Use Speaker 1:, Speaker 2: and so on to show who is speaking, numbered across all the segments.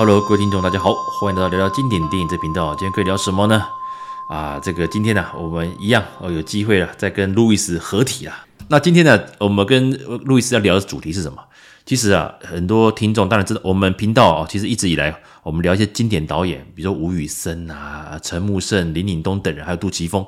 Speaker 1: Hello，各位听众，大家好，欢迎来到聊聊经典电影这频道。今天可以聊什么呢？啊，这个今天呢、我们一样哦，有机会了，再跟路易斯合体了。那今天呢，我们跟路易斯要聊的主题是什么？其实啊，很多听众当然知道，我们频道啊，其实一直以来我们聊一些经典导演，比如说吴宇森啊、陈木胜、林岭东等人，还有杜琪峰。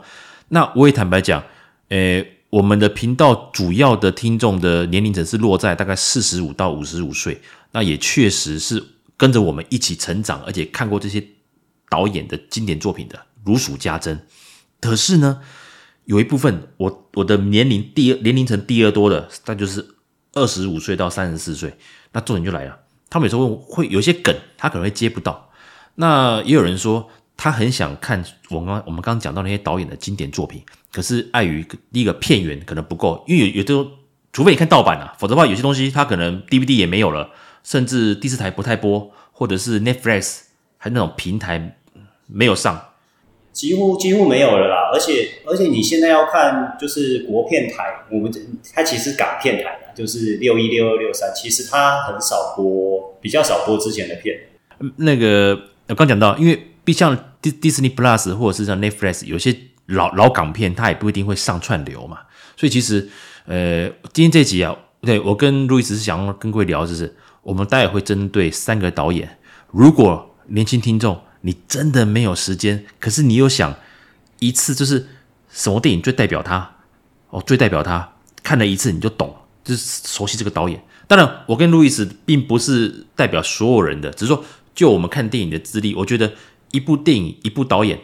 Speaker 1: 那我也坦白讲，诶，我们的频道主要的听众的年龄层是落在大概四十五到五十五岁，那也确实是跟着我们一起成长，而且看过这些导演的经典作品的如数家珍。可是呢，有一部分我我的年龄第二年龄层第二多的，那就是。二十五岁到三十四岁，那重点就来了。他们有时候会有一些梗，他可能会接不到。那也有人说，他很想看我们刚我们刚讲到那些导演的经典作品，可是碍于第一个片源可能不够，因为有有的，除非你看盗版啊，否则的话有些东西它可能 DVD 也没有了，甚至第四台不太播，或者是 Netflix 还那种平台没有上。
Speaker 2: 几乎几乎没有了啦，而且而且你现在要看就是国片台，我们它其实港片台就是六一六二六三，其实它很少播，比较少播之前的片。
Speaker 1: 那个我刚讲到，因为毕像 Disney Plus 或者是像 Netflix 有些老老港片，它也不一定会上串流嘛，所以其实呃，今天这集啊，对我跟路易斯是想要跟各位聊，就是我们待会会针对三个导演，如果年轻听众。你真的没有时间，可是你又想一次就是什么电影最代表他哦，最代表他看了一次你就懂，就是熟悉这个导演。当然，我跟路易斯并不是代表所有人的，只是说就我们看电影的资历，我觉得一部电影一部导演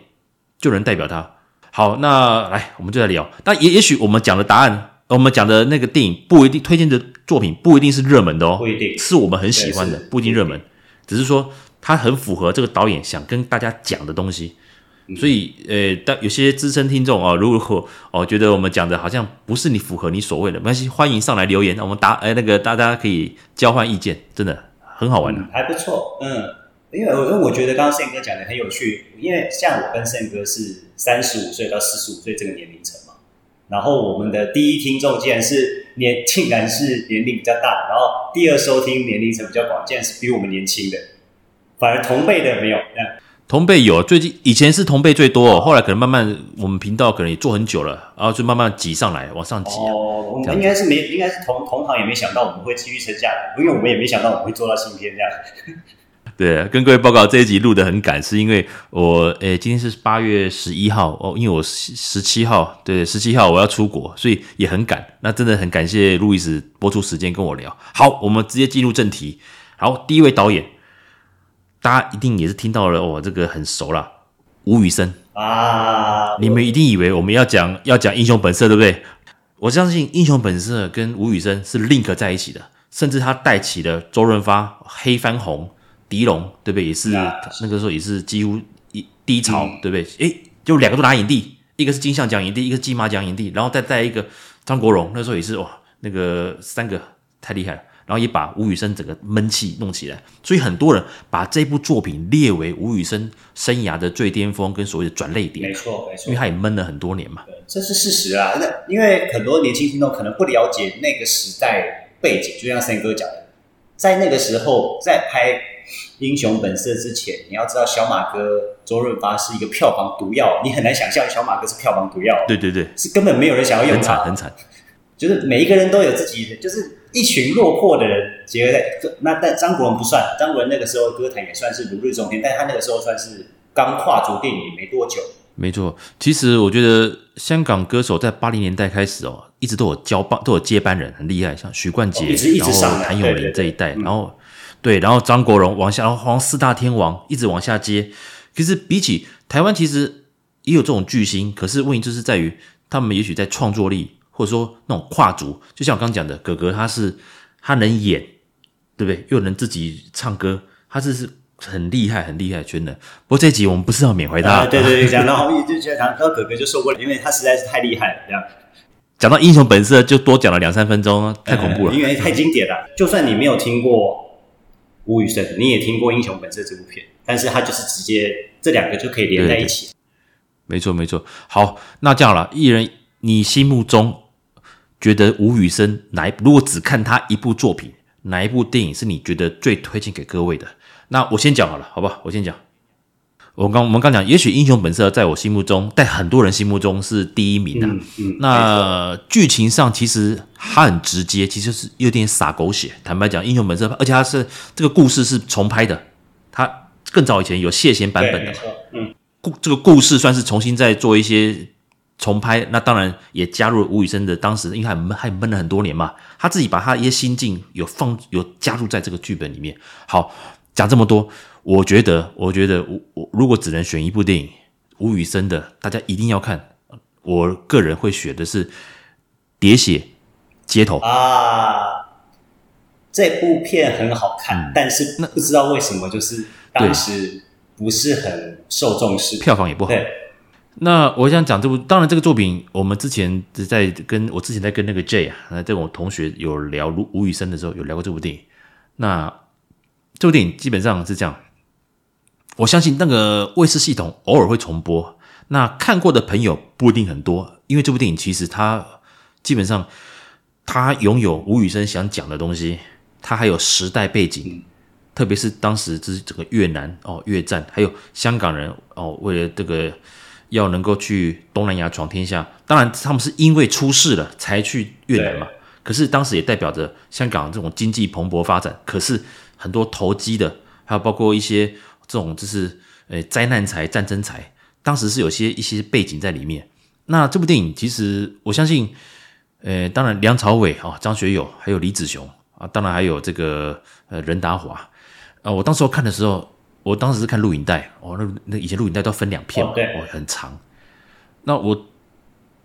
Speaker 1: 就能代表他。好，那来我们就来聊。那也也许我们讲的答案，我们讲的那个电影不一定推荐的作品不一定是热门的哦，
Speaker 2: 不一定。
Speaker 1: 是我们很喜欢的，不一定热门，只是说。它很符合这个导演想跟大家讲的东西，所以呃，但有些资深听众哦，如果哦觉得我们讲的好像不是你符合你所谓的，没关系，欢迎上来留言，我们答哎那个大家可以交换意见，真的很好玩的，
Speaker 2: 还不错，嗯，因为我我觉得刚刚宪哥讲的很有趣，因为像我跟宪哥是三十五岁到四十五岁这个年龄层嘛，然后我们的第一听众竟然是年竟然是年龄比较大，然后第二收听年龄层比较广，竟然是比我们年轻的。反而同辈的没有，
Speaker 1: 同辈有，最近以前是同辈最多，后来可能慢慢我们频道可能也做很久了，然后就慢慢挤上来，往上挤。
Speaker 2: 哦，我们应该是没，应该是同同行也没想到我们会继续撑下来，因为我们也没想到我们会做到新片这样。
Speaker 1: 对，跟各位报告这一集录的很赶，是因为我诶今天是八月十一号哦，因为我十七号对十七号我要出国，所以也很赶。那真的很感谢路易斯播出时间跟我聊。好，我们直接进入正题。好，第一位导演。大家一定也是听到了哦，这个很熟啦，吴宇森啊！你们一定以为我们要讲要讲英雄本色，对不对？我相信英雄本色跟吴宇森是 link 在一起的，甚至他带起了周润发、黑翻红、狄龙，对不对？也是那个时候也是几乎一低潮，嗯、对不对？诶，就两个都拿影帝，一个是金像奖影帝，一个是金马奖影帝，然后再带一个张国荣，那时候也是哇，那个三个太厉害了。然后也把吴宇森整个闷气弄起来，所以很多人把这部作品列为吴宇森生涯的最巅峰跟所谓的转捩点。没错，没错，因为他也闷了很多年嘛。
Speaker 2: 这是事实啊。那因为很多年轻听众可能不了解那个时代背景，就像森哥讲的，在那个时候在拍《英雄本色》之前，你要知道小马哥周润发是一个票房毒药，你很难想象小马哥是票房毒药。
Speaker 1: 对对对，
Speaker 2: 是根本没有人想要用他，
Speaker 1: 很惨很惨。
Speaker 2: 就是每一个人都有自己的，就是。一群落魄的人结合在，那但张国荣不算，张国荣那个时候歌坛也算是如日中天，但他那个时候算是刚跨足电影没多久。
Speaker 1: 没错，其实我觉得香港歌手在八零年代开始哦，一直都有交棒，都有接班人，很厉害，像许冠杰，哦、然后谭咏麟这一代，然后对，然后张国荣往下，然后好像四大天王一直往下接。可是比起台湾，其实也有这种巨星，可是问题就是在于他们也许在创作力。或者说那种跨足，就像我刚刚讲的，哥哥他是他能演，对不对？又能自己唱歌，他这是很厉害、很厉害，真的。不过这集我们不是要缅怀他，
Speaker 2: 啊、对对对，讲到就觉得讲到哥哥就受不了，因为他实在是太厉害了。这样
Speaker 1: 讲到英雄本色，就多讲了两三分钟，太恐怖了，
Speaker 2: 因为太经典了。就算你没有听过吴宇森，你也听过英雄本色这部片，但是他就是直接这两个就可以连在一起。
Speaker 1: 没错没错，好，那这样了，艺人，你心目中。觉得吴宇森哪一？如果只看他一部作品，哪一部电影是你觉得最推荐给各位的？那我先讲好了，好吧？我先讲。我刚我们刚讲，也许《英雄本色》在我心目中，在很多人心目中是第一名的、啊。嗯嗯、那剧情上其实它很直接，其实是有点洒狗血。坦白讲，《英雄本色》，而且它是这个故事是重拍的，它更早以前有谢贤版本的。嗯，故这个故事算是重新再做一些重拍。那当然也加入了吴宇森的当时，因为还闷还闷了很多年嘛，他自己把他一些心境有放有加入在这个剧本里面。好，讲这么多。我觉得，我觉得，我我如果只能选一部电影，吴宇森的，大家一定要看。我个人会选的是《喋血街头》
Speaker 2: 啊，这部片很好看，嗯、但是那不知道为什么就是当时不是很受重视，
Speaker 1: 票房也不好。那我想讲这部，当然这个作品，我们之前在跟我之前在跟那个 J 啊，那这我同学有聊吴吴宇森的时候，有聊过这部电影。那这部电影基本上是这样。我相信那个卫视系统偶尔会重播，那看过的朋友不一定很多，因为这部电影其实它基本上它拥有吴宇森想讲的东西，它还有时代背景，特别是当时这是整个越南哦越战，还有香港人哦为了这个要能够去东南亚闯天下，当然他们是因为出事了才去越南嘛，可是当时也代表着香港这种经济蓬勃发展，可是很多投机的，还有包括一些。这种就是呃灾难财、战争财，当时是有些一些背景在里面。那这部电影其实我相信，呃，当然梁朝伟啊、张学友还有李子雄啊，当然还有这个呃任达华啊。我当时候看的时候，我当时是看录影带哦，那那以前录影带都分两片嘛，哦，很长。那我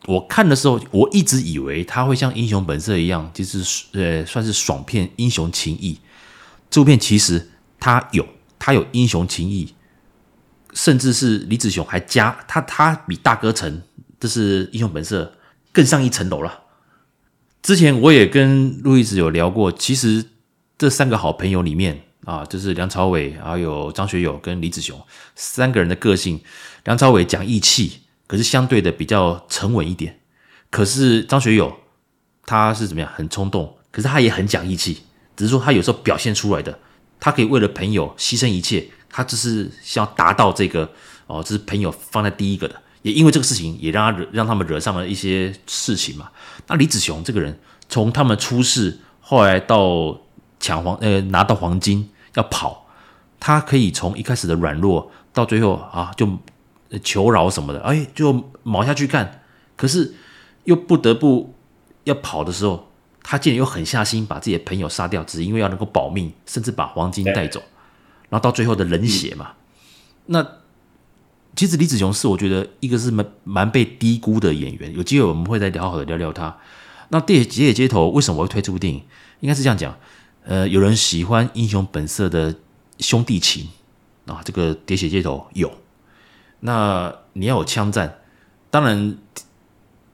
Speaker 1: 我看的时候，我一直以为他会像《英雄本色》一样，就是呃算是爽片、英雄情义。这部片其实它有。他有英雄情义，甚至是李子雄还加他，他比大哥成，这是英雄本色更上一层楼了。之前我也跟路易斯有聊过，其实这三个好朋友里面啊，就是梁朝伟，还有张学友跟李子雄三个人的个性，梁朝伟讲义气，可是相对的比较沉稳一点。可是张学友他是怎么样，很冲动，可是他也很讲义气，只是说他有时候表现出来的。他可以为了朋友牺牲一切，他只是想要达到这个哦，这是朋友放在第一个的。也因为这个事情，也让他惹让他们惹上了一些事情嘛。那李子雄这个人，从他们出事，后来到抢黄呃拿到黄金要跑，他可以从一开始的软弱，到最后啊就求饶什么的，哎就卯下去干，可是又不得不要跑的时候。他竟然又狠下心把自己的朋友杀掉，只是因为要能够保命，甚至把黄金带走，然后到最后的冷血嘛。那其实李子雄是我觉得一个是蛮蛮被低估的演员，有机会我们会再好好的聊聊他。那《喋血街头》为什么我会推这部电影？应该是这样讲，呃，有人喜欢《英雄本色》的兄弟情啊，这个《喋血街头》有。那你要有枪战，当然。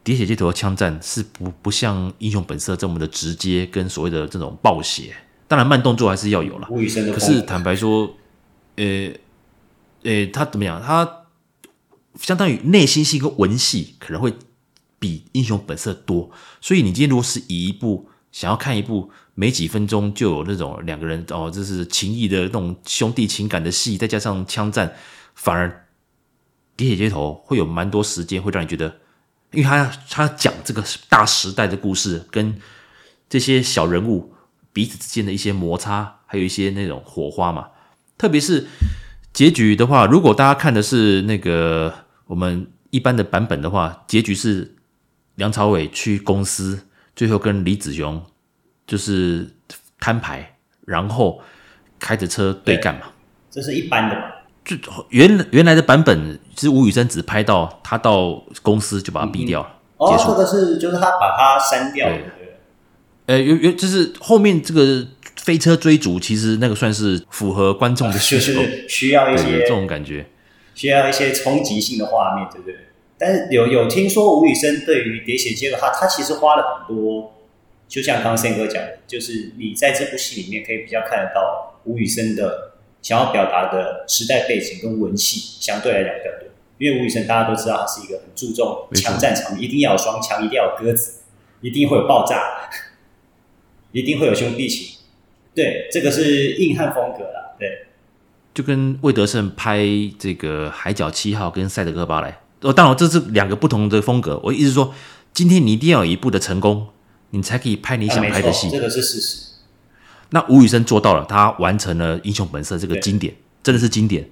Speaker 1: 喋血街头的枪战是不不像英雄本色这么的直接，跟所谓的这种暴血，当然慢动作还是要有了。可是坦白说，呃呃，他怎么样？他相当于内心戏跟文戏可能会比英雄本色多。所以你今天如果是以一部想要看一部没几分钟就有那种两个人哦，这是情谊的那种兄弟情感的戏，再加上枪战，反而喋血街头会有蛮多时间会让你觉得。因为他他讲这个大时代的故事，跟这些小人物彼此之间的一些摩擦，还有一些那种火花嘛。特别是结局的话，如果大家看的是那个我们一般的版本的话，结局是梁朝伟去公司，最后跟李子雄就是摊牌，然后开着车对干嘛？
Speaker 2: 这是一般的嘛。
Speaker 1: 就原原来的版本，其实吴宇森只拍到他到公司就把他毙掉了。
Speaker 2: 嗯、哦，说的是就是他把他删掉了。对，
Speaker 1: 呃，原原就是后面这个飞车追逐，其实那个算是符合观众的需求，
Speaker 2: 就是需要一些这
Speaker 1: 种感觉，
Speaker 2: 需要一些冲击性的画面，对不对？但是有有听说吴宇森对于喋血街头，他他其实花了很多，就像刚刚宪哥讲的，就是你在这部戏里面可以比较看得到吴宇森的。想要表达的时代背景跟文戏相对来讲比较多，因为吴宇森大家都知道他是一个很注重枪战场面，一定要有双枪，一定要有鸽子，一定会有爆炸，一定会有兄弟情，对，这个是硬汉风格啦，对。
Speaker 1: 就跟魏德胜拍这个《海角七号》跟《赛德克巴莱》哦，当然这是两个不同的风格。我意思说，今天你一定要有一部的成功，你才可以拍你想拍的戏。
Speaker 2: 啊、这个是事实。
Speaker 1: 那吴宇森做到了，他完成了《英雄本色》这个经典，真的是经典。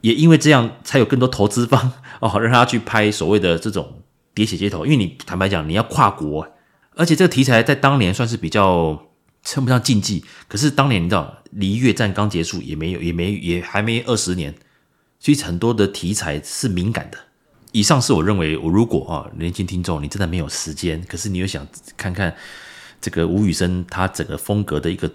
Speaker 1: 也因为这样，才有更多投资方 哦，让他去拍所谓的这种喋血街头。因为你坦白讲，你要跨国，而且这个题材在当年算是比较称不上禁忌。可是当年你知道，离越战刚结束也没有，也没也还没二十年，所以很多的题材是敏感的。以上是我认为，我如果啊，年轻听众你真的没有时间，可是你又想看看这个吴宇森他整个风格的一个。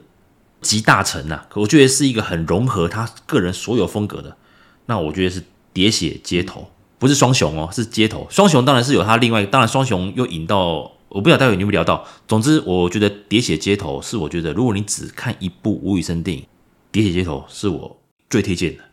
Speaker 1: 集大成呐、啊，我觉得是一个很融合他个人所有风格的。那我觉得是喋血街头，不是双雄哦，是街头。双雄当然是有他另外，当然双雄又引到，我不知道待会你有没有聊到。总之，我觉得喋血街头是我觉得，如果你只看一部吴宇森电影，喋血街头是我最推荐的。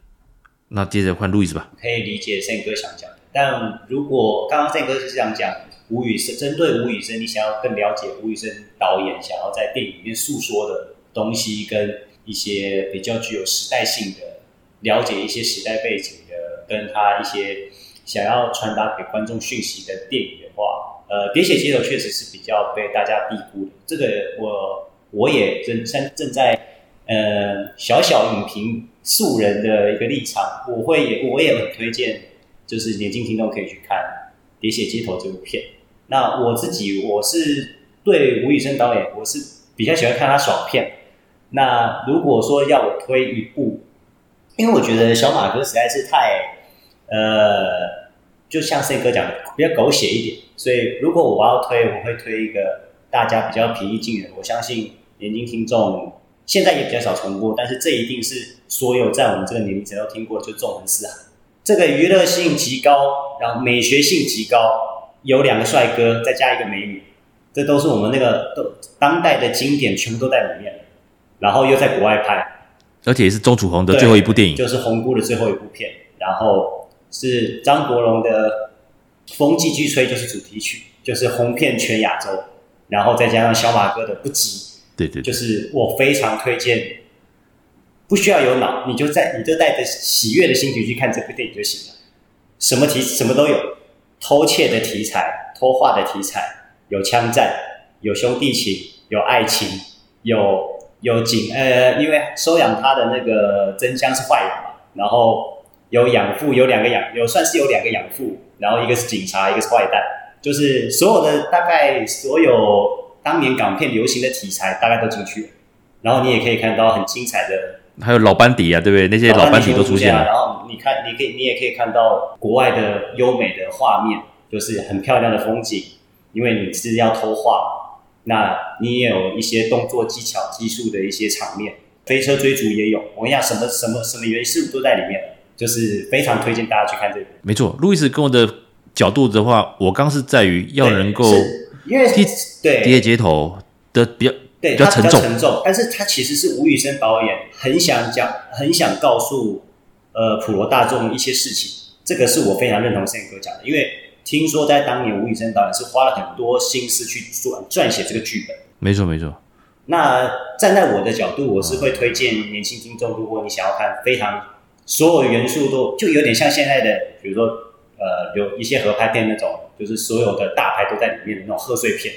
Speaker 1: 那接着换路易斯吧。
Speaker 2: 可以理解胜哥想讲，但如果刚刚胜哥是这样讲，吴宇森针对吴宇森，你想要更了解吴宇森导演想要在电影里面诉说的。东西跟一些比较具有时代性的，了解一些时代背景的，跟他一些想要传达给观众讯息的电影的话，呃，喋血街头确实是比较被大家低估的。这个我我也正正正在呃小小影评素人的一个立场，我会也我也很推荐，就是年轻听众可以去看《喋血街头》这部片。那我自己我是对吴宇森导演，我是比较喜欢看他爽片。那如果说要我推一部，因为我觉得小马哥实在是太，呃，就像胜哥讲的，比较狗血一点，所以如果我要推，我会推一个大家比较平易近人，我相信年轻听众现在也比较少重播，但是这一定是所有在我们这个年龄层都听过，就《纵横四海》。这个娱乐性极高，然后美学性极高，有两个帅哥再加一个美女，这都是我们那个都当代的经典，全部都在里面。然后又在国外拍，
Speaker 1: 而且也是周楚红的最后一部电影，
Speaker 2: 就是红姑的最后一部片。然后是张国荣的《风继续吹》，就是主题曲，就是红遍全亚洲。然后再加上小马哥的《不羁》，
Speaker 1: 对，对对，
Speaker 2: 就是我非常推荐。不需要有脑，你就在你就带着喜悦的心情去看这部电影就行了。什么题什么都有，偷窃的题材、偷画的题材，有枪战，有兄弟情，有爱情，有。有警呃，因为收养他的那个真香是坏人嘛，然后有养父，有两个养，有算是有两个养父，然后一个是警察，一个是坏蛋，就是所有的大概所有当年港片流行的题材大概都进去了，然后你也可以看到很精彩的，
Speaker 1: 还有老班底啊，对不对？那些老班底都出现了，
Speaker 2: 然后你看，你可以，你也可以看到国外的优美的画面，就是很漂亮的风景，因为你是要偷画。那你也有一些动作技巧、技术的一些场面，飞车追逐也有。我跟你讲，什么什么什么元素都在里面，就是非常推荐大家去看这部。
Speaker 1: 没错，路易斯跟我的角度的话，我刚是在于要能够，
Speaker 2: 因为对
Speaker 1: 喋血街头的比较
Speaker 2: 对
Speaker 1: 比较沉重，
Speaker 2: 沉重，但是他其实是吴宇森导演很想讲、很想告诉呃普罗大众一些事情，这个是我非常认同森哥讲的，因为。听说在当年，吴宇森导演是花了很多心思去撰撰写这个剧本。
Speaker 1: 没错，没错。
Speaker 2: 那站在我的角度，我是会推荐年轻听众，如果你想要看非常所有元素都就有点像现在的，比如说呃有一些合拍片那种，就是所有的大牌都在里面的那种贺岁片，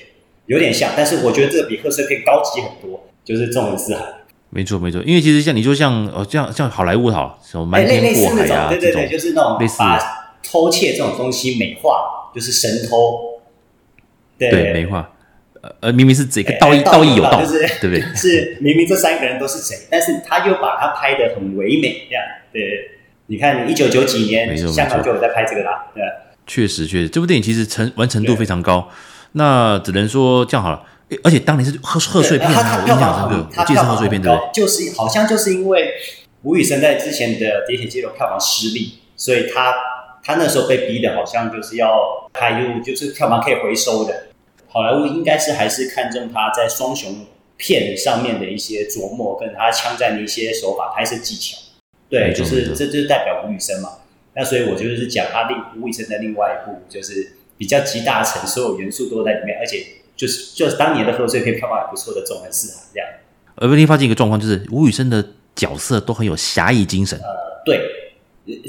Speaker 2: 有点像。但是我觉得这个比贺岁片高级很多，就是《纵横四海》。
Speaker 1: 没错，没错。因为其实像你说像哦，像像好莱坞哈，什么《瞒天过海》啊，
Speaker 2: 对对对，就是那种类似。偷窃这种东西美化，就是神偷，对，
Speaker 1: 对美化，呃明明是这个道义道义有道，就是对不对？
Speaker 2: 是明明这三个人都是贼，但是他又把他拍得很唯美，这样对。你看，一九九几年香港就有在拍这个啦，对。
Speaker 1: 确实，确实，这部电影其实成完成度非常高。那只能说这样好了，而且当年是贺贺岁片啊，我印象深刻，我记得是贺岁片对不对？
Speaker 2: 就是好像就是因为吴宇森在之前的《喋血街头》票房失利，所以他。他那时候被逼的，好像就是要拍一部就是票房可以回收的。好莱坞应该是还是看中他在双雄片上面的一些琢磨，跟他枪战的一些手法、拍摄技巧。对，就是这就是代表吴宇森嘛。那所以我就是讲他另吴宇森的另外一部，就是比较集大成，所有元素都在里面，而且就是就是当年的贺岁片票房也不错的《纵横四海》这样。
Speaker 1: 而我发现一个状况，就是吴宇森的角色都很有侠义精神。
Speaker 2: 呃，对，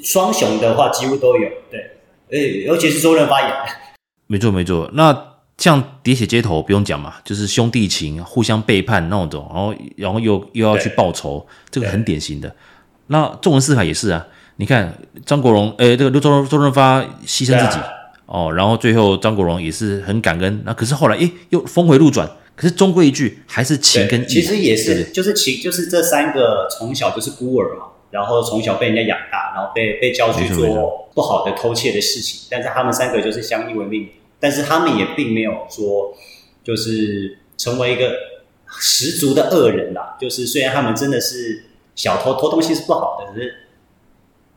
Speaker 2: 双雄的话几乎都有，对，呃，尤其是周润发演的。
Speaker 1: 没错没错，那像《喋血街头》不用讲嘛，就是兄弟情互相背叛那种，然后然后又又要去报仇，这个很典型的。那《纵横四海》也是啊，你看张国荣，诶，这个周周润发牺牲自己。哦，然后最后张国荣也是很感恩，那可是后来诶又峰回路转，可是终归一句还是情跟义。
Speaker 2: 其实也是，就是情，就是这三个从小就是孤儿嘛，然后从小被人家养大，然后被被教去做不好的偷窃的事情，但是他们三个就是相依为命，但是他们也并没有说就是成为一个十足的恶人啦，就是虽然他们真的是小偷，偷东西是不好的，可是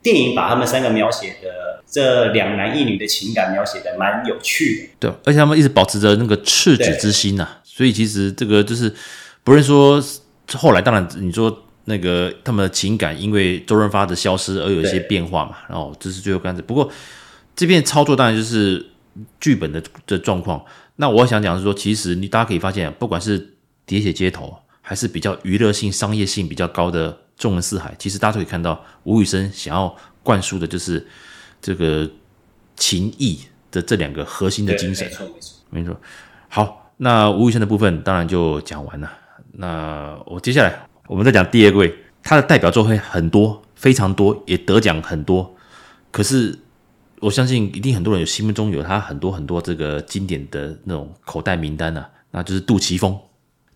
Speaker 2: 电影把他们三个描写的。这两男一女的情感描写的蛮有趣的，
Speaker 1: 对，而且他们一直保持着那个赤子之心呐、啊，所以其实这个就是不是说后来，当然你说那个他们的情感因为周润发的消失而有一些变化嘛，然后这是最后干子。不过这边操作当然就是剧本的的状况。那我想讲的是说，其实你大家可以发现，不管是《喋血街头》还是比较娱乐性、商业性比较高的《纵横四海》，其实大家都可以看到吴宇森想要灌输的就是。这个情义的这两个核心的精神，没错没错。好，那吴宇森的部分当然就讲完了。那我接下来我们再讲第二位，他的代表作会很多，非常多，也得奖很多。可是我相信一定很多人有心目中有他很多很多这个经典的那种口袋名单啊，那就是杜琪峰。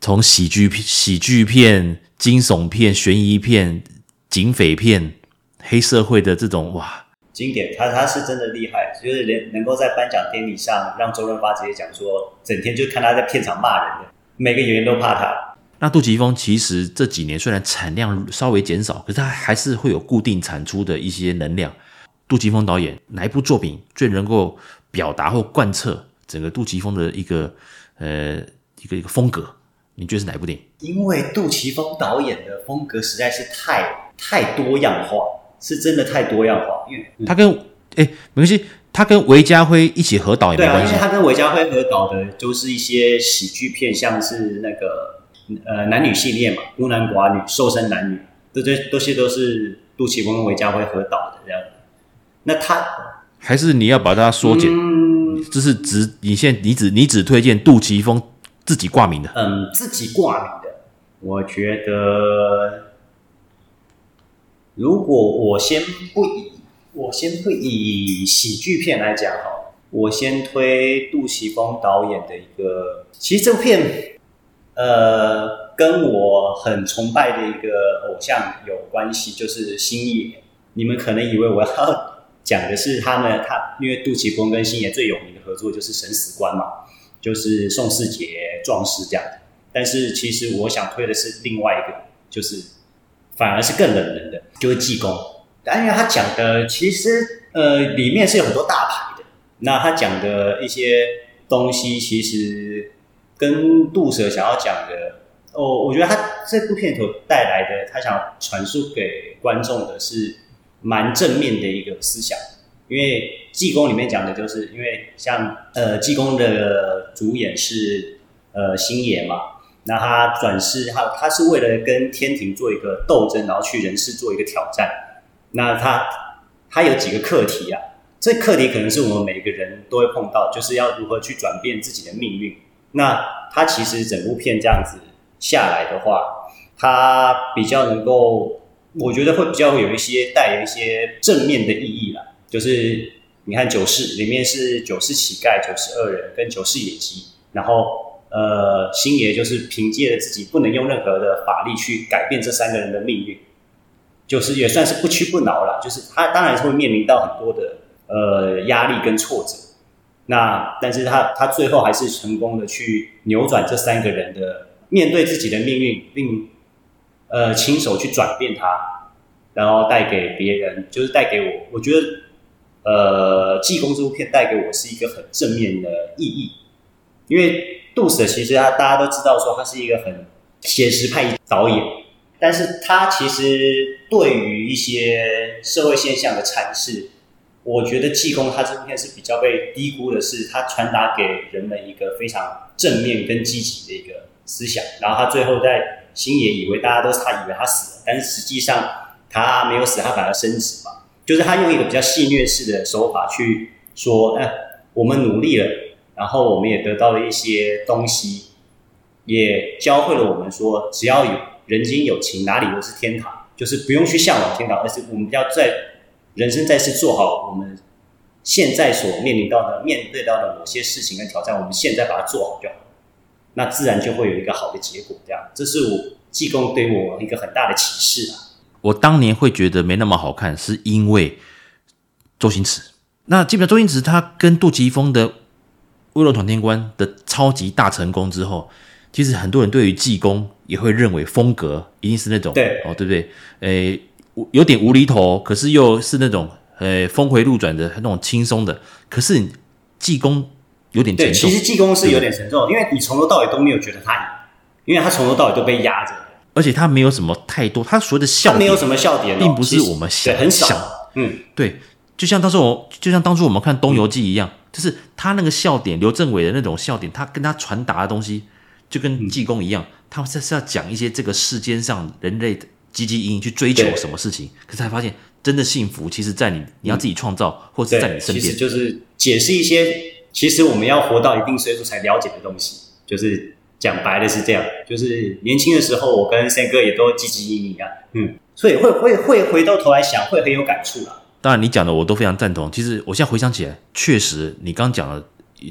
Speaker 1: 从喜剧、喜剧片、惊悚片、悬疑片、警匪片、黑社会的这种哇。
Speaker 2: 经典，他他是真的厉害，就是能能够在颁奖典礼上让周润发直接讲说，整天就看他在片场骂人的，每个演员都怕他。
Speaker 1: 那杜琪峰其实这几年虽然产量稍微减少，可是他还是会有固定产出的一些能量。杜琪峰导演哪一部作品最能够表达或贯彻整个杜琪峰的一个呃一个一个风格？你觉得是哪一部电影？
Speaker 2: 因为杜琪峰导演的风格实在是太太多样化。是真的太多样化，因为
Speaker 1: 他跟哎、欸、没关系，他跟韦家辉一起合导也没关系。
Speaker 2: 对啊，因为他跟韦家辉合导的都是一些喜剧片，像是那个呃男女系列嘛，孤男寡女、瘦身男女，这些这些都是杜琪峰跟韦家辉合导的这样。那他
Speaker 1: 还是你要把它缩减，嗯、这是只你现在你只你只推荐杜琪峰自己挂名的，
Speaker 2: 嗯，自己挂名的，我觉得。如果我先不以我先不以喜剧片来讲哈，我先推杜琪峰导演的一个，其实这部片，呃，跟我很崇拜的一个偶像有关系，就是星爷。你们可能以为我要 讲的是他们，他因为杜琪峰跟星爷最有名的合作就是《神死官》嘛，就是宋世杰壮士这样。但是其实我想推的是另外一个，就是。反而是更冷门的，就是济公。但因为他讲的其实呃里面是有很多大牌的，那他讲的一些东西其实跟杜舍想要讲的，哦，我觉得他这部片头带来的，他想传输给观众的是蛮正面的一个思想。因为济公里面讲的就是，因为像呃济公的主演是呃星爷嘛。那他转世，他他是为了跟天庭做一个斗争，然后去人世做一个挑战。那他他有几个课题啊？这课题可能是我们每个人都会碰到，就是要如何去转变自己的命运。那他其实整部片这样子下来的话，他比较能够，我觉得会比较会有一些带有一些正面的意义啦。就是你看九世里面是九世乞丐、九世恶人跟九世野鸡，然后。呃，星爷就是凭借着自己不能用任何的法力去改变这三个人的命运，就是也算是不屈不挠了。就是他当然是会面临到很多的呃压力跟挫折，那但是他他最后还是成功的去扭转这三个人的面对自己的命运，并呃亲手去转变他，然后带给别人，就是带给我，我觉得呃济公这部片带给我是一个很正面的意义，因为。杜 Sir 其实他大家都知道说他是一个很写实派导演，但是他其实对于一些社会现象的阐释，我觉得济公他这部片是比较被低估的，是他传达给人们一个非常正面跟积极的一个思想，然后他最后在星爷以为大家都是他以为他死了，但是实际上他没有死，他反而升职嘛。就是他用一个比较戏谑式的手法去说，哎，我们努力了，然后我们也得到了一些东西，也教会了我们说，只要有人间有情，哪里都是天堂。就是不用去向往天堂，而是我们要在人生在世做好我们现在所面临到的、面对到的某些事情跟挑战，我们现在把它做好就好，那自然就会有一个好的结果。这样，这是我济公对我一个很大的启示啊。
Speaker 1: 我当年会觉得没那么好看，是因为周星驰。那基本上周星驰他跟杜琪峰的《威龙闯天关》的超级大成功之后，其实很多人对于济公也会认为风格一定是那种
Speaker 2: 对
Speaker 1: 哦，对不对？诶，有点无厘头，可是又是那种呃峰回路转的那种轻松的。可是济公有点沉重。
Speaker 2: 对，其实济公是有点沉重，因为你从头到尾都没有觉得他赢，因为他从头到尾都被压着。
Speaker 1: 而且他没有什么太多，他所谓的笑点，
Speaker 2: 没有什么笑点，
Speaker 1: 并不是我们想
Speaker 2: 很少。嗯，
Speaker 1: 对，就像当时我，就像当初我们看《东游记》一样，嗯、就是他那个笑点，刘镇伟的那种笑点，他跟他传达的东西，就跟济公一样，嗯、他这是要讲一些这个世间上人类的汲汲营营去追求什么事情，可是才发现，真的幸福，其实在你，你要自己创造，嗯、或是在你身边，
Speaker 2: 其实就是解释一些，其实我们要活到一定岁数才了解的东西，就是。讲白了是这样，就是年轻的时候，我跟森哥也都汲汲营营啊，嗯，所以会会会回到头来想，会很有感触啊。
Speaker 1: 当然，你讲的我都非常赞同。其实我现在回想起来，确实你刚刚讲的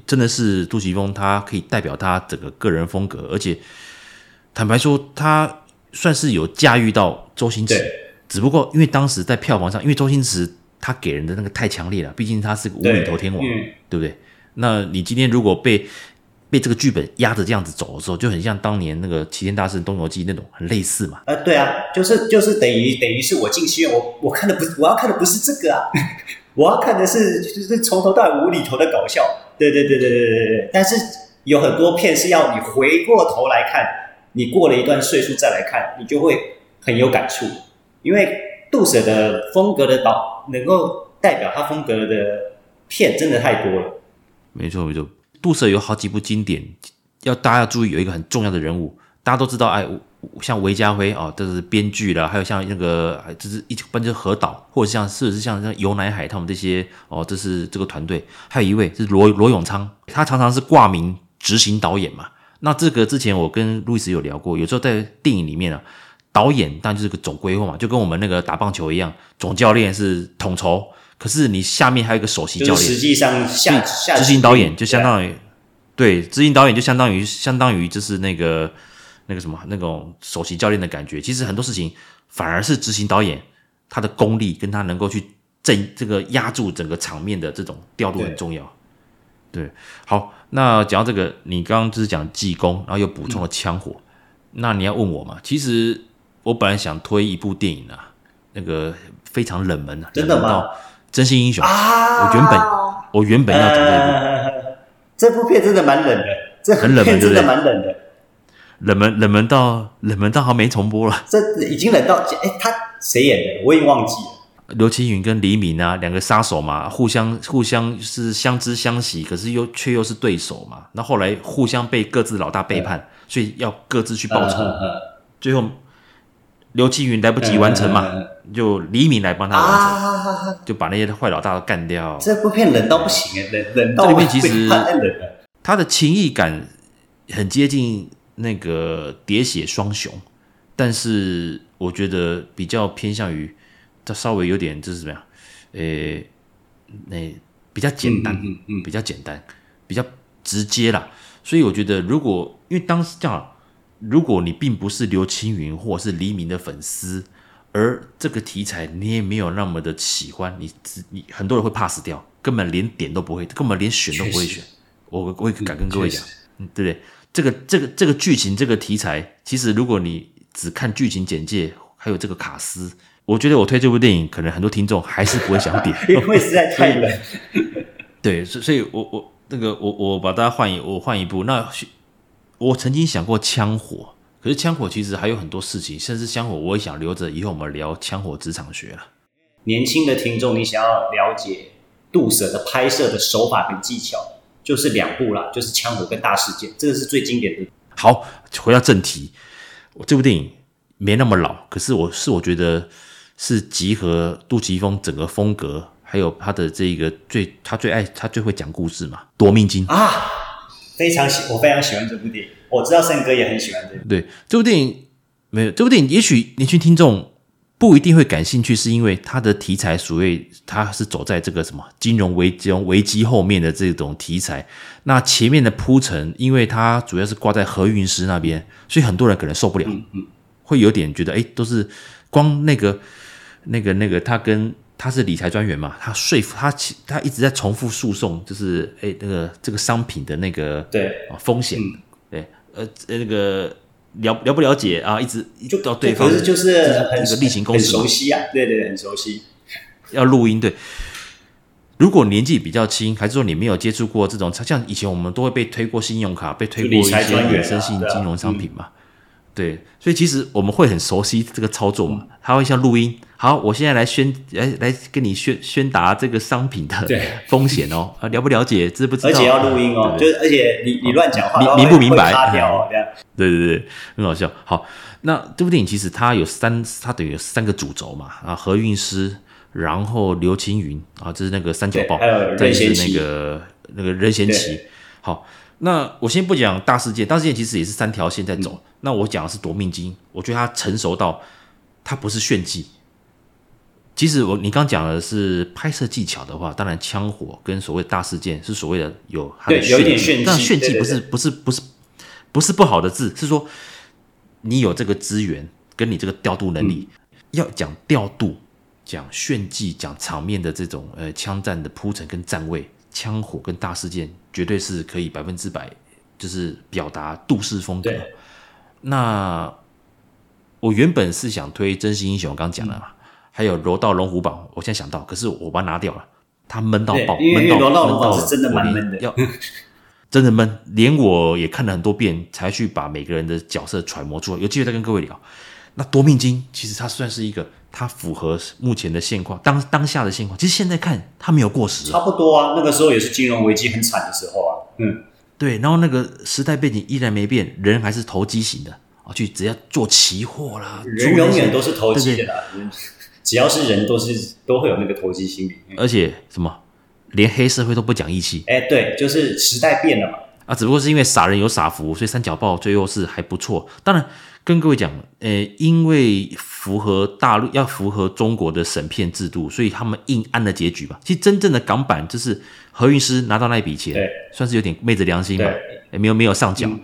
Speaker 1: 真的是杜琪峰，他可以代表他整个个人风格，而且坦白说，他算是有驾驭到周星驰。只不过因为当时在票房上，因为周星驰他给人的那个太强烈了，毕竟他是个无厘头天王，对，不对？那你今天如果被被这个剧本压着这样子走的时候，就很像当年那个齐天大圣东游记那种，很类似嘛。
Speaker 2: 呃，对啊，就是就是等于等于是我进戏院，我我看的不是我要看的不是这个啊，我要看的是就是从头到尾无厘头的搞笑。对对对对对对对。但是有很多片是要你回过头来看，你过了一段岁数再来看，你就会很有感触，因为杜舍的风格的导能够代表他风格的片真的太多了。
Speaker 1: 没错没错。杜舍有好几部经典，要大家要注意，有一个很重要的人物，大家都知道，哎，像韦家辉哦，这是编剧了，还有像那个，这是一般就是何导，或者像，是不是像像游乃海他们这些哦，这是这个团队，还有一位是罗罗永昌，他常常是挂名执行导演嘛。那这个之前我跟路易斯有聊过，有时候在电影里面啊，导演当然就是个总规划嘛，就跟我们那个打棒球一样，总教练是统筹。可是你下面还有一个首席教练，
Speaker 2: 实际上下
Speaker 1: 执行导演就相当于，对，执行导演就相当于相当于就是那个那个什么那种首席教练的感觉。其实很多事情反而是执行导演他的功力跟他能够去镇这个压住整个场面的这种调度很重要。对，好，那讲到这个，你刚刚就是讲济公，然后又补充了枪火，嗯、那你要问我嘛？其实我本来想推一部电影啊，那个非常冷门啊，
Speaker 2: 真的吗？
Speaker 1: 真心英雄啊！我原本我原本要讲这部，
Speaker 2: 呃，这部片真的蛮冷的，这
Speaker 1: 很冷门，
Speaker 2: 真的蛮冷的，
Speaker 1: 冷门冷门到冷门到还没重播了，
Speaker 2: 这已经冷到哎，他谁演的？我已经忘记了。
Speaker 1: 刘青云跟黎明啊，两个杀手嘛，互相互相是相知相惜，可是又却又是对手嘛。那后来互相被各自老大背叛，嗯、所以要各自去报仇，最后。刘青云来不及完成嘛，嗯、就黎明来帮他完成，啊、就把那些坏老大都干掉。
Speaker 2: 这部片冷到不行哎，冷冷到
Speaker 1: 这里面其实他的情义感很接近那个喋血双雄，但是我觉得比较偏向于他稍微有点就是怎么样，诶，那比较简单，嗯嗯嗯、比较简单，比较直接啦。所以我觉得如果因为当时这样。如果你并不是刘青云或者是黎明的粉丝，而这个题材你也没有那么的喜欢，你你很多人会 pass 掉，根本连点都不会，根本连选都不会选。我我会敢跟各位讲，嗯，对不对？这个这个这个剧情这个题材，其实如果你只看剧情简介，还有这个卡司，我觉得我推这部电影，可能很多听众还是不会想点，
Speaker 2: 因为实在太冷。
Speaker 1: 对，所以所以我我那个我我把大家换一我换一部那。我曾经想过枪火，可是枪火其实还有很多事情，甚至枪火我也想留着以后我们聊枪火职场学了。
Speaker 2: 年轻的听众，你想要了解杜 Sir 的拍摄的手法跟技巧，就是两部啦，就是枪火跟大事件，这个是最经典的。
Speaker 1: 好，回到正题，我这部电影没那么老，可是我是我觉得是集合杜琪峰整个风格，还有他的这个最他最爱他最会讲故事嘛，夺命金
Speaker 2: 啊，非常喜我非常喜欢这部电影，我知道胜哥也很喜欢这部。
Speaker 1: 对，这部电影没有这部电影，也许年轻听众。不一定会感兴趣，是因为它的题材属于它是走在这个什么金融危机危机后面的这种题材。那前面的铺陈，因为它主要是挂在何韵诗那边，所以很多人可能受不了，
Speaker 2: 嗯嗯、
Speaker 1: 会有点觉得，哎，都是光那个那个那个，他跟他是理财专员嘛，他说服他，他一直在重复诉讼，就是哎那个这个商品的那个
Speaker 2: 对
Speaker 1: 风险，
Speaker 2: 嗯、
Speaker 1: 对呃那个。了了不了解啊？一直
Speaker 2: 就
Speaker 1: 到对方
Speaker 2: 可是就是很
Speaker 1: 这个例行公事，
Speaker 2: 很熟悉啊，对对，很熟悉。
Speaker 1: 要录音对。如果年纪比较轻，还是说你没有接触过这种，像以前我们都会被推过信用卡，被推过一些衍生性金融商品嘛。对，所以其实我们会很熟悉这个操作嘛。它会像录音，好，我现在来宣来来跟你宣宣达这个商品的风险哦。啊，了不了解？知不知道？
Speaker 2: 而且要录音哦，就是而且你你乱讲话，
Speaker 1: 明不明白？
Speaker 2: 对
Speaker 1: 对对，很好笑。好，那这部电影其实它有三，它等于有三个主轴嘛。啊，何韵诗，然后刘青云啊，这是那个三角豹，
Speaker 2: 还有任贤齐，
Speaker 1: 那个那个任贤齐。好。那我先不讲大事件，大事件其实也是三条线在走。嗯、那我讲的是夺命金，我觉得它成熟到它不是炫技。其实我你刚讲的是拍摄技巧的话，当然枪火跟所谓大事件是所谓的有它的
Speaker 2: 有一点炫技，
Speaker 1: 但炫技不是不是不是不是不好的字，是说你有这个资源跟你这个调度能力，嗯、要讲调度、讲炫技、讲场面的这种呃枪战的铺陈跟站位。枪火跟大事件绝对是可以百分之百，就是表达杜氏风格。那我原本是想推真心英雄，我刚刚讲了嘛，嗯、还有柔道龙虎榜，我现在想到，可是我把它拿掉了，它闷到爆，闷到闷到
Speaker 2: 真的蛮闷的，
Speaker 1: 要真的闷，连我也看了很多遍，才去把每个人的角色揣摩出来。有机会再跟各位聊。那夺命金其实它算是一个。它符合目前的现况，当当下的现况，其实现在看它没有过时，
Speaker 2: 差不多啊。那个时候也是金融危机很惨的时候啊。嗯，
Speaker 1: 对。然后那个时代背景依然没变，人还是投机型的啊，去只要做期货啦，
Speaker 2: 人永远都是投机的啦。对对，只要是人，都是都会有那个投机心理。
Speaker 1: 而且什么，连黑社会都不讲义气。
Speaker 2: 哎，对，就是时代变了嘛。
Speaker 1: 啊，只不过是因为傻人有傻福，所以三角豹最后是还不错。当然。跟各位讲，呃，因为符合大陆要符合中国的审片制度，所以他们硬按了结局吧。其实真正的港版就是何韵诗拿到那一笔钱，算是有点昧着良心吧，也没有没有上缴。嗯、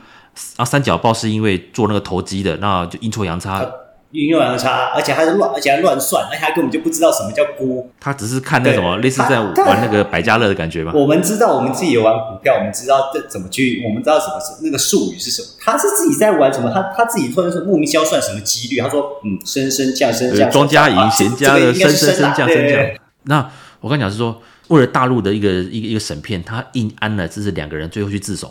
Speaker 1: 啊，三角豹是因为做那个投机的，那就阴错阳差。
Speaker 2: 运用很差，而且还是乱，而且还乱算，而且他根本就不知道什么叫估。
Speaker 1: 他只是看那什么，类似在玩那个百家乐的感觉吧。
Speaker 2: 我们知道，我们自己有玩股票，我们知道这怎么去，我们知道什么是那个术语是什么。他是自己在玩什么？他他自己突然说莫名其妙算什么几率？他说嗯，升升降升降，
Speaker 1: 庄家赢，闲家的升升升降升降。那我刚讲是说，为了大陆的一个一个一个审片，他硬安了，这是两个人最后去自首。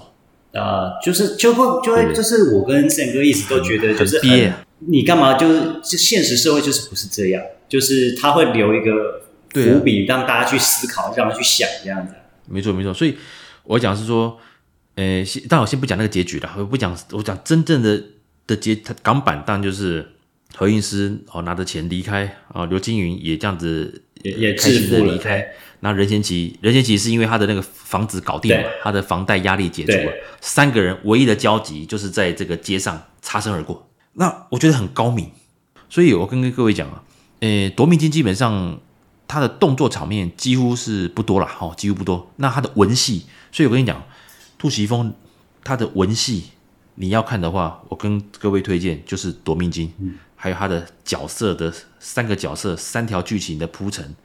Speaker 2: 啊、呃，就是就会就会，就是我跟胜哥一直都觉得就是
Speaker 1: 憋。
Speaker 2: 你干嘛？就是就现实社会就是不是这样，就是他会留一个伏笔，让大家去思考，啊、让他去想这样子。
Speaker 1: 没错没错，所以我讲是说，呃，但我先不讲那个结局了，我不讲，我讲真正的的结，他港版当然就是何韵诗哦拿着钱离开啊，刘青云也这样子也也开心的离开。那任贤齐，任贤齐是因为他的那个房子搞定了，他的房贷压力解除了，三个人唯一的交集就是在这个街上擦身而过。那我觉得很高明，所以我跟各位讲啊，诶，夺命金基本上它的动作场面几乎是不多了，哈，几乎不多。那它的文戏，所以我跟你讲，杜琪峰他的文戏你要看的话，我跟各位推荐就是夺命金，嗯、还有他的角色的三个角色三条剧情的铺陈，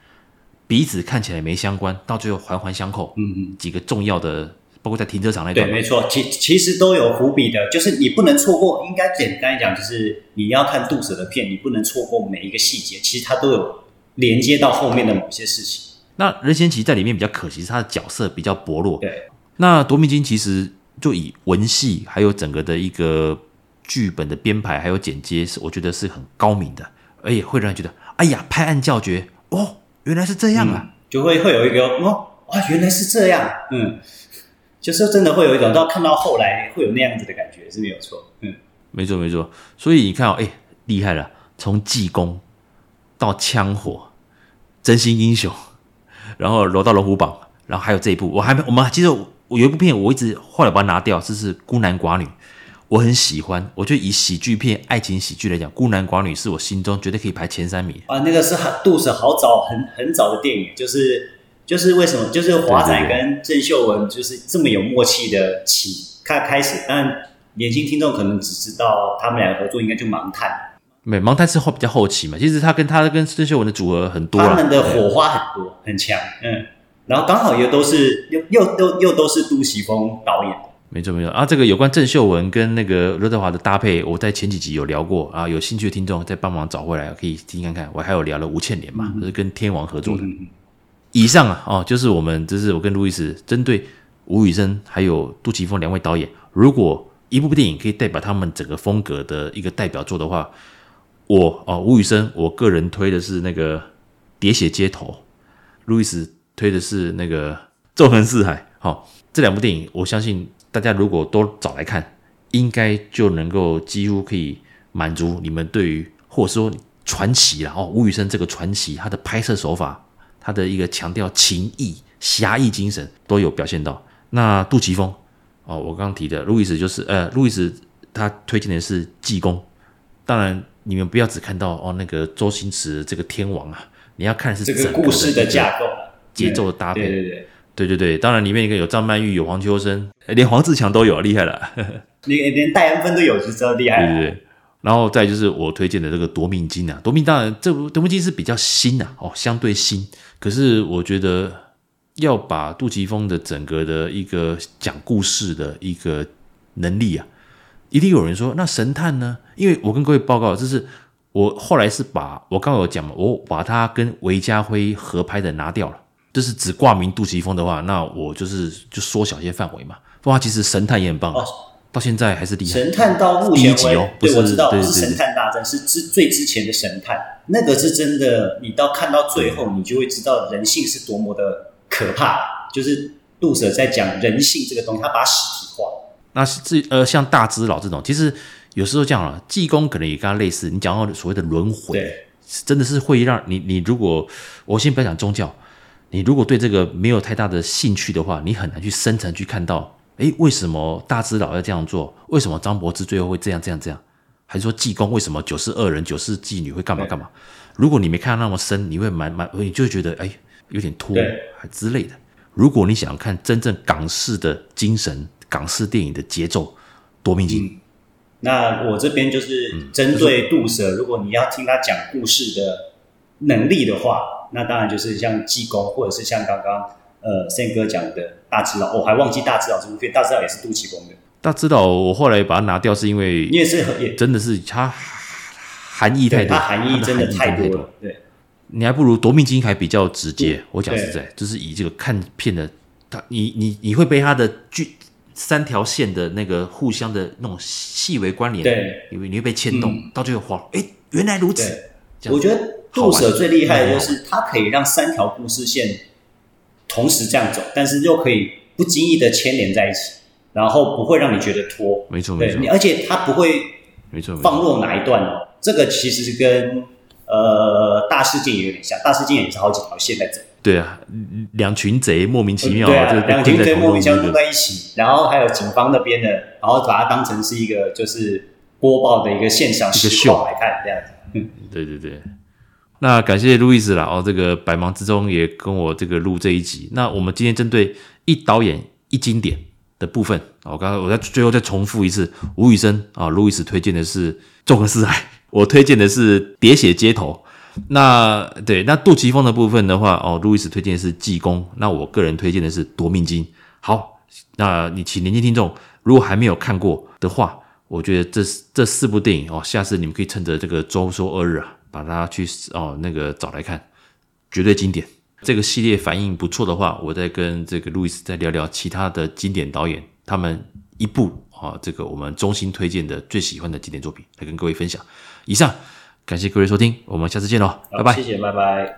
Speaker 1: 彼此看起来没相关，到最后环环相扣，嗯嗯，几个重要的。包括在停车场那段，
Speaker 2: 对，没错，其其实都有伏笔的，就是你不能错过。应该简单讲，就是你要看杜 Sir 的片，你不能错过每一个细节，其实它都有连接到后面的某些事情。
Speaker 1: 那任贤齐在里面比较可惜，是他的角色比较薄弱。
Speaker 2: 对，
Speaker 1: 那夺命金其实就以文戏还有整个的一个剧本的编排还有剪接，是我觉得是很高明的，而且会让人觉得，哎呀，拍案叫绝哦，原来是这样啊，
Speaker 2: 嗯、就会会有一个哦，啊，原来是这样，嗯。就是真的会有一种，到看到后来会有那样子的感觉是没有错。嗯，
Speaker 1: 没错没错。所以你看哦，哎，厉害了，从济公到枪火、真心英雄，然后柔道龙虎榜，然后还有这一部，我还没我们其实我有一部片，我一直后来把它拿掉，这是孤男寡女。我很喜欢，我觉得以喜剧片、爱情喜剧来讲，《孤男寡女》是我心中绝对可以排前三名。
Speaker 2: 啊，那个是很杜 Sir 好早很很早的电影，就是就是为什么就是华仔跟郑秀文就是这么有默契的起开开始，但年轻听众可能只知道他们两个合作应该就《盲探》。
Speaker 1: 没，《盲探》是后比较后期嘛，其实他跟他跟郑秀文的组合很多，
Speaker 2: 他们的火花很多很强，嗯，然后刚好又都是又又都又都是杜琪峰导演。
Speaker 1: 没错没错啊，这个有关郑秀文跟那个刘德华的搭配，我在前几集有聊过啊，有兴趣的听众再帮忙找回来，可以听看看。我还有聊了吴倩莲嘛，就、嗯、是跟天王合作的。嗯、以上啊，哦，就是我们，就是我跟路易斯针对吴宇森还有杜琪峰两位导演，如果一部电影可以代表他们整个风格的一个代表作的话，我哦，吴宇森，我个人推的是那个《喋血街头》，路易斯推的是那个《纵横四海》。好，这两部电影，我相信。大家如果都找来看，应该就能够几乎可以满足你们对于或者说传奇了哦，吴宇森这个传奇，他的拍摄手法，他的一个强调情义侠义精神都有表现到。那杜琪峰哦，我刚刚提的路易斯就是呃，路易斯他推荐的是济公。当然你们不要只看到哦那个周星驰这个天王啊，你要看的是这个
Speaker 2: 故事的架构、
Speaker 1: 节奏的搭配。
Speaker 2: 对对对。
Speaker 1: 对对对，当然里面一个有张曼玉，有黄秋生，连黄志强都有，厉害了。
Speaker 2: 连连戴安芬都有，就知道厉害了。
Speaker 1: 对对对，然后再就是我推荐的这个夺命金啊，夺命当然这部夺命金是比较新啊，哦，相对新。可是我觉得要把杜琪峰的整个的一个讲故事的一个能力啊，一定有人说那神探呢？因为我跟各位报告，就是我后来是把我刚有讲嘛，我把他跟韦家辉合拍的拿掉了。就是只挂名杜琪峰的话，那我就是就缩小一些范围嘛。不过其实神探也很棒哦，到现在还是厉害。
Speaker 2: 神探到目前为止，
Speaker 1: 第一集哦，
Speaker 2: 对，我知道，
Speaker 1: 对
Speaker 2: 不是神探大战，是之最之前的神探，那个是真的。你到看到最后，你就会知道人性是多么的可怕。就是杜 Sir 在讲人性这个东西，他把它实体化。
Speaker 1: 那是呃，像大智老这种，其实有时候这样啊，济公可能也跟他类似。你讲到所谓的轮回，对，真的是会让你，你如果我先不要讲宗教。你如果对这个没有太大的兴趣的话，你很难去深层去看到，诶，为什么大智老要这样做？为什么张柏芝最后会这样这样这样？还是说济公为什么九世二人、九世妓女会干嘛干嘛？如果你没看到那么深，你会蛮蛮，你就会觉得哎，有点拖还之类的。如果你想要看真正港式的精神、港式电影的节奏，夺命金。
Speaker 2: 嗯，那我这边就是针对杜 Sir，如果你要听他讲故事的能力的话。那当然就是像济公，或者是像刚刚呃宪哥讲的大智老，我、哦、还忘记大智老这部片，大智老也是杜琪峰的。
Speaker 1: 大智老我后来把它拿掉，是因为
Speaker 2: 因为是也
Speaker 1: 真的是它含义太多，
Speaker 2: 它含义真的太多了。对，
Speaker 1: 你还不如夺命金还比较直接。我讲实在，就是以这个看片的，他你你你会被他的剧三条线的那个互相的那种细微关联，
Speaker 2: 对，
Speaker 1: 因为你会被牵动，嗯、到最后慌，哎，原来如此。
Speaker 2: 我觉得。杜 Sir 最厉害的就是他可以让三条故事线同时这样走，但是又可以不经意的牵连在一起，然后不会让你觉得拖。
Speaker 1: 没错，没错。
Speaker 2: 而且它不会，
Speaker 1: 没错，
Speaker 2: 放落哪一段哦。这个其实是跟呃大事件也有点像，大事件也是好几条线在走。
Speaker 1: 对啊，两群贼莫名其妙，
Speaker 2: 对啊，两群贼莫名其妙弄在一起，然后还有警方那边的，然后把它当成是一个就是播报的一个线上实况来看这样子。嗯，
Speaker 1: 对对对。那感谢路易斯啦，哦，这个百忙之中也跟我这个录这一集。那我们今天针对一导演一经典的部分，我刚刚我在最后再重复一次，吴宇森啊，路易斯推荐的是《纵横四海》，我推荐的是《喋血街头》。那对，那杜琪峰的部分的话，哦，路易斯推荐的是《济公》，那我个人推荐的是《夺命金》。好，那你请年轻听众如果还没有看过的话，我觉得这这四部电影哦，下次你们可以趁着这个周休二日啊。把它去哦，那个找来看，绝对经典。这个系列反应不错的话，我再跟这个路易斯再聊聊其他的经典导演，他们一部啊，这个我们衷心推荐的最喜欢的经典作品，来跟各位分享。以上，感谢各位收听，我们下次见喽，拜拜，
Speaker 2: 谢谢，拜拜。